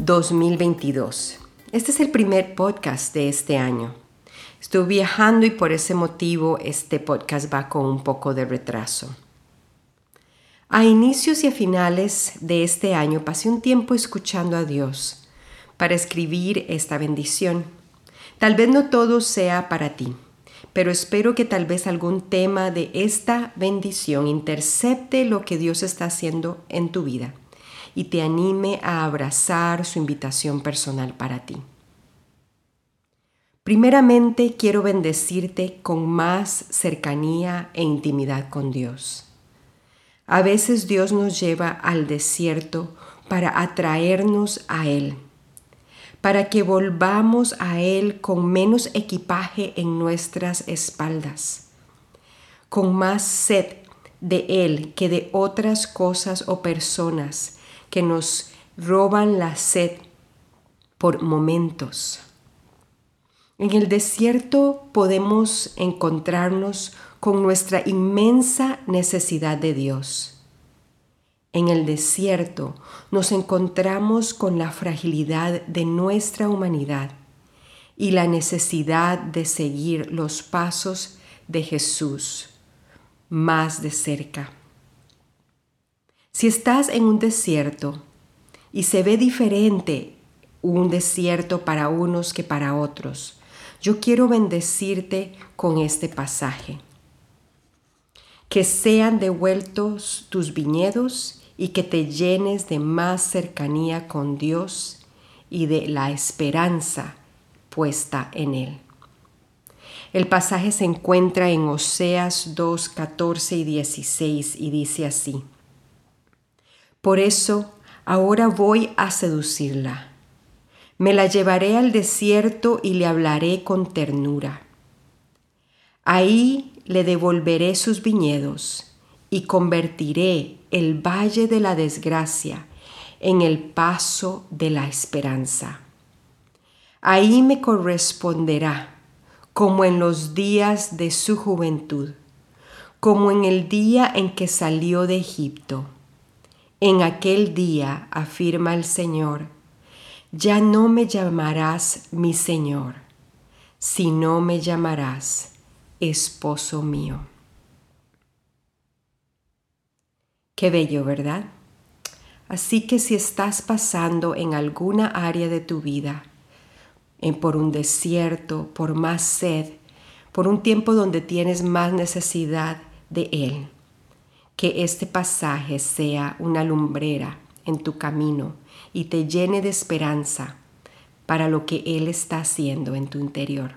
2022. Este es el primer podcast de este año. Estoy viajando y por ese motivo este podcast va con un poco de retraso. A inicios y a finales de este año pasé un tiempo escuchando a Dios para escribir esta bendición. Tal vez no todo sea para ti, pero espero que tal vez algún tema de esta bendición intercepte lo que Dios está haciendo en tu vida y te anime a abrazar su invitación personal para ti. Primeramente quiero bendecirte con más cercanía e intimidad con Dios. A veces Dios nos lleva al desierto para atraernos a Él, para que volvamos a Él con menos equipaje en nuestras espaldas, con más sed de Él que de otras cosas o personas que nos roban la sed por momentos. En el desierto podemos encontrarnos con nuestra inmensa necesidad de Dios. En el desierto nos encontramos con la fragilidad de nuestra humanidad y la necesidad de seguir los pasos de Jesús más de cerca. Si estás en un desierto y se ve diferente un desierto para unos que para otros, yo quiero bendecirte con este pasaje. Que sean devueltos tus viñedos y que te llenes de más cercanía con Dios y de la esperanza puesta en Él. El pasaje se encuentra en Oseas 2, 14 y 16 y dice así. Por eso ahora voy a seducirla. Me la llevaré al desierto y le hablaré con ternura. Ahí le devolveré sus viñedos y convertiré el valle de la desgracia en el paso de la esperanza. Ahí me corresponderá como en los días de su juventud, como en el día en que salió de Egipto en aquel día, afirma el Señor, ya no me llamarás mi Señor, sino me llamarás esposo mío. Qué bello, ¿verdad? Así que si estás pasando en alguna área de tu vida, en por un desierto, por más sed, por un tiempo donde tienes más necesidad de Él, que este pasaje sea una lumbrera en tu camino y te llene de esperanza para lo que Él está haciendo en tu interior.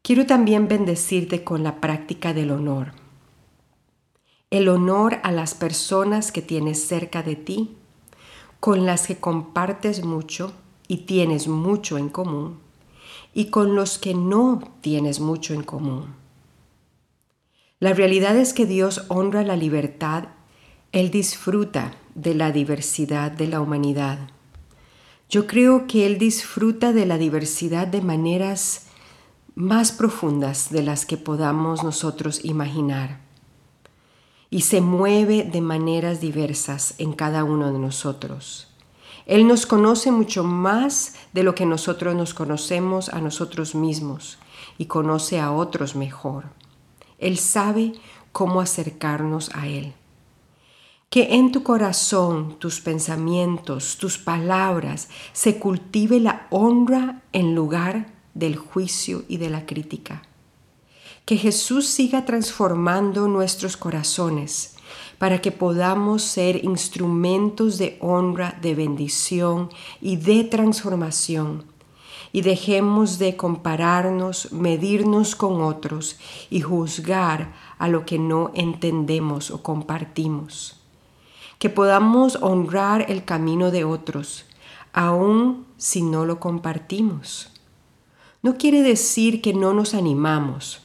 Quiero también bendecirte con la práctica del honor. El honor a las personas que tienes cerca de ti, con las que compartes mucho y tienes mucho en común, y con los que no tienes mucho en común la realidad es que Dios honra la libertad, Él disfruta de la diversidad de la humanidad. Yo creo que Él disfruta de la diversidad de maneras más profundas de las que podamos nosotros imaginar. Y se mueve de maneras diversas en cada uno de nosotros. Él nos conoce mucho más de lo que nosotros nos conocemos a nosotros mismos y conoce a otros mejor. Él sabe cómo acercarnos a Él. Que en tu corazón, tus pensamientos, tus palabras se cultive la honra en lugar del juicio y de la crítica. Que Jesús siga transformando nuestros corazones para que podamos ser instrumentos de honra, de bendición y de transformación y dejemos de compararnos, medirnos con otros y juzgar a lo que no entendemos o compartimos. Que podamos honrar el camino de otros aun si no lo compartimos. No quiere decir que no nos animamos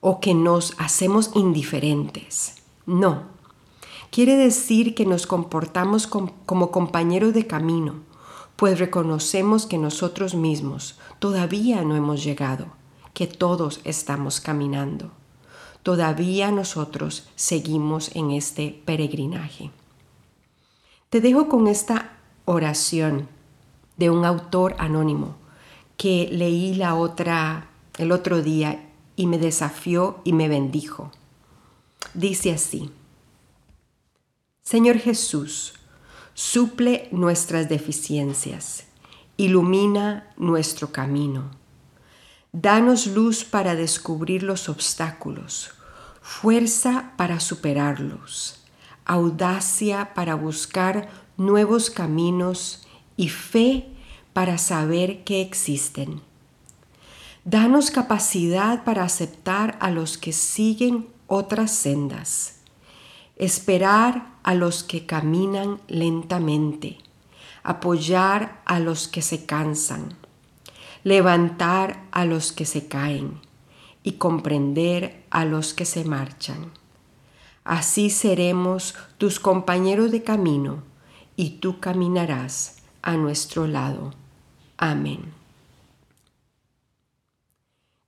o que nos hacemos indiferentes. No. Quiere decir que nos comportamos como compañeros de camino, pues reconocemos que nosotros mismos todavía no hemos llegado, que todos estamos caminando. Todavía nosotros seguimos en este peregrinaje. Te dejo con esta oración de un autor anónimo que leí la otra el otro día y me desafió y me bendijo. Dice así: Señor Jesús, suple nuestras deficiencias, ilumina nuestro camino. Danos luz para descubrir los obstáculos, fuerza para superarlos, audacia para buscar nuevos caminos y fe para saber que existen. Danos capacidad para aceptar a los que siguen otras sendas, esperar a los que caminan lentamente, apoyar a los que se cansan, levantar a los que se caen y comprender a los que se marchan. Así seremos tus compañeros de camino y tú caminarás a nuestro lado. Amén.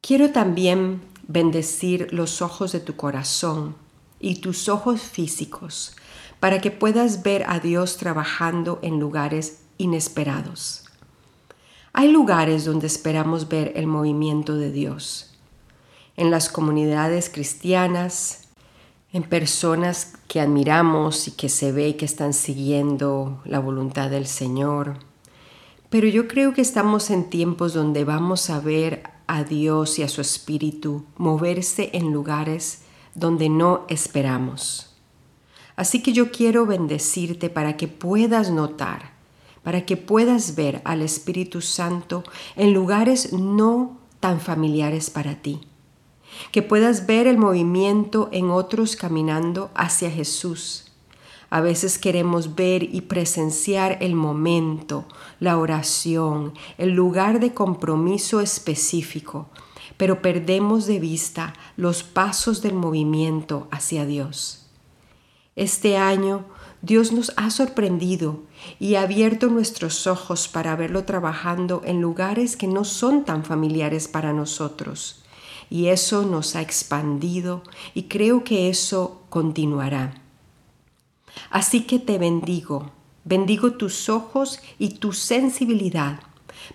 Quiero también bendecir los ojos de tu corazón y tus ojos físicos para que puedas ver a Dios trabajando en lugares inesperados. Hay lugares donde esperamos ver el movimiento de Dios. En las comunidades cristianas, en personas que admiramos y que se ve que están siguiendo la voluntad del Señor. Pero yo creo que estamos en tiempos donde vamos a ver a Dios y a su Espíritu moverse en lugares donde no esperamos. Así que yo quiero bendecirte para que puedas notar, para que puedas ver al Espíritu Santo en lugares no tan familiares para ti que puedas ver el movimiento en otros caminando hacia Jesús. A veces queremos ver y presenciar el momento, la oración, el lugar de compromiso específico, pero perdemos de vista los pasos del movimiento hacia Dios. Este año Dios nos ha sorprendido y ha abierto nuestros ojos para verlo trabajando en lugares que no son tan familiares para nosotros y eso nos ha expandido y creo que eso continuará. Así que te bendigo, bendigo tus ojos y tu sensibilidad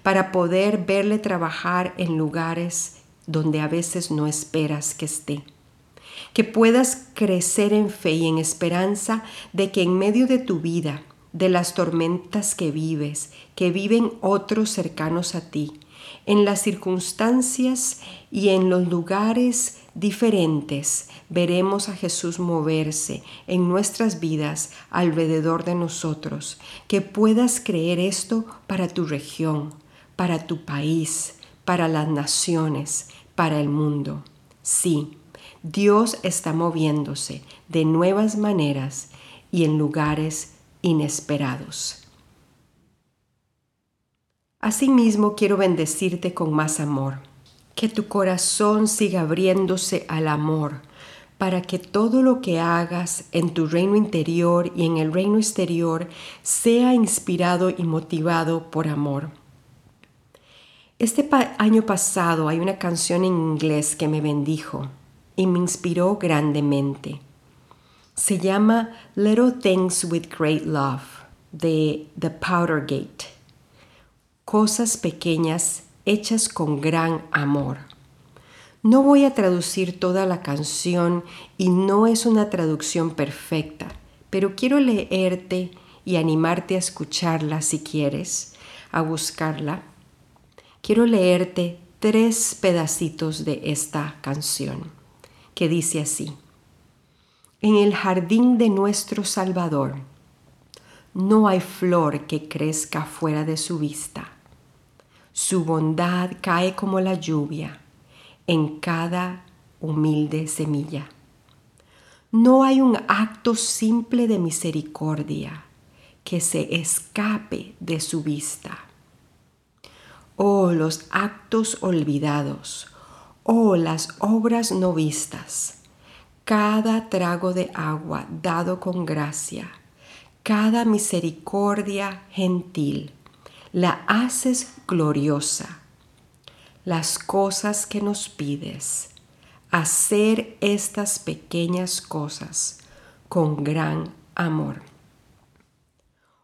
para poder verle trabajar en lugares donde a veces no esperas que esté. Que puedas crecer en fe y en esperanza de que en medio de tu vida, de las tormentas que vives, que viven otros cercanos a ti, en las circunstancias y en los lugares diferentes veremos a Jesús moverse en nuestras vidas alrededor de nosotros. Que puedas creer esto para tu región, para tu país, para las naciones, para el mundo. Sí, Dios está moviéndose de nuevas maneras y en lugares inesperados. Asimismo quiero bendecirte con más amor, que tu corazón siga abriéndose al amor, para que todo lo que hagas en tu reino interior y en el reino exterior sea inspirado y motivado por amor. Este año pasado hay una canción en inglés que me bendijo y me inspiró grandemente. Se llama Little Things with Great Love de The Powder Gate cosas pequeñas hechas con gran amor. No voy a traducir toda la canción y no es una traducción perfecta, pero quiero leerte y animarte a escucharla si quieres, a buscarla. Quiero leerte tres pedacitos de esta canción, que dice así. En el jardín de nuestro Salvador no hay flor que crezca fuera de su vista su bondad cae como la lluvia en cada humilde semilla. No hay un acto simple de misericordia que se escape de su vista. Oh, los actos olvidados, oh, las obras no vistas, cada trago de agua dado con gracia, cada misericordia gentil, la haces gloriosa. Las cosas que nos pides, hacer estas pequeñas cosas con gran amor.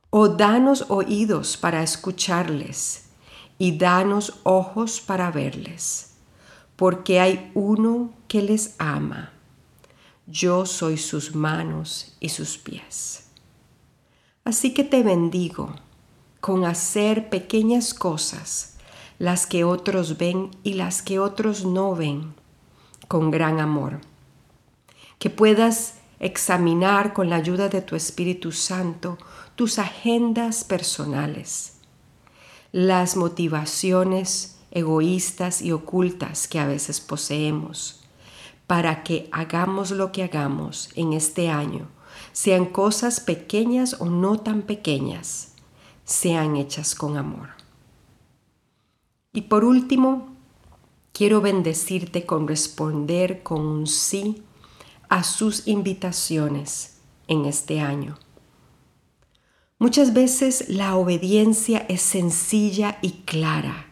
O danos oídos para escucharles y danos ojos para verles, porque hay uno que les ama. Yo soy sus manos y sus pies. Así que te bendigo con hacer pequeñas cosas, las que otros ven y las que otros no ven, con gran amor. Que puedas examinar con la ayuda de tu Espíritu Santo tus agendas personales, las motivaciones egoístas y ocultas que a veces poseemos, para que hagamos lo que hagamos en este año, sean cosas pequeñas o no tan pequeñas, sean hechas con amor. Y por último, quiero bendecirte con responder con un sí a sus invitaciones en este año. Muchas veces la obediencia es sencilla y clara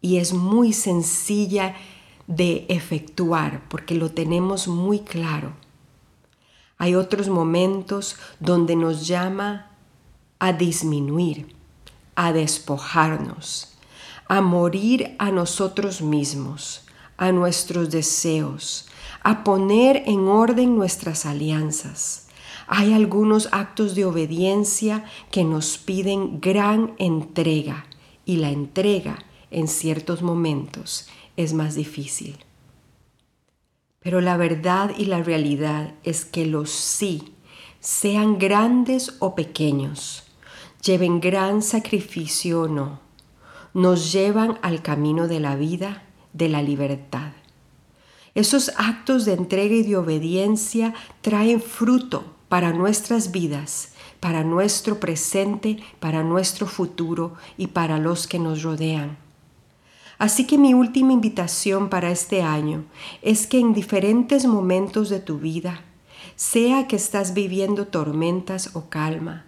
y es muy sencilla de efectuar porque lo tenemos muy claro. Hay otros momentos donde nos llama a disminuir, a despojarnos, a morir a nosotros mismos, a nuestros deseos, a poner en orden nuestras alianzas hay algunos actos de obediencia que nos piden gran entrega y la entrega en ciertos momentos es más difícil. Pero la verdad y la realidad es que los sí, sean grandes o pequeños, lleven gran sacrificio o no, nos llevan al camino de la vida, de la libertad. Esos actos de entrega y de obediencia traen fruto para nuestras vidas, para nuestro presente, para nuestro futuro y para los que nos rodean. Así que mi última invitación para este año es que en diferentes momentos de tu vida, sea que estás viviendo tormentas o calma,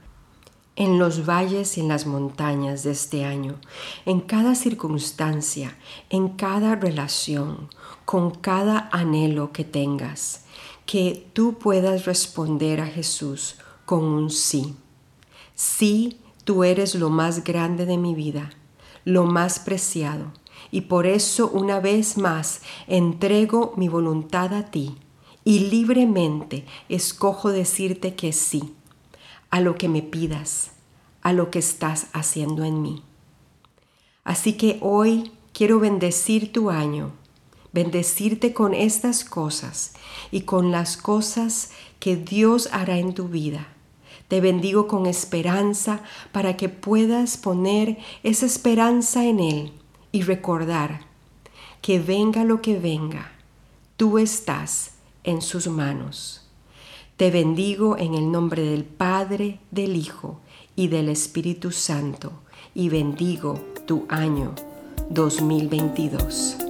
en los valles y en las montañas de este año, en cada circunstancia, en cada relación, con cada anhelo que tengas, que tú puedas responder a Jesús con un sí. Sí, tú eres lo más grande de mi vida, lo más preciado, y por eso una vez más entrego mi voluntad a ti y libremente escojo decirte que sí a lo que me pidas, a lo que estás haciendo en mí. Así que hoy quiero bendecir tu año bendecirte con estas cosas y con las cosas que Dios hará en tu vida. Te bendigo con esperanza para que puedas poner esa esperanza en Él y recordar que venga lo que venga, tú estás en sus manos. Te bendigo en el nombre del Padre, del Hijo y del Espíritu Santo y bendigo tu año 2022.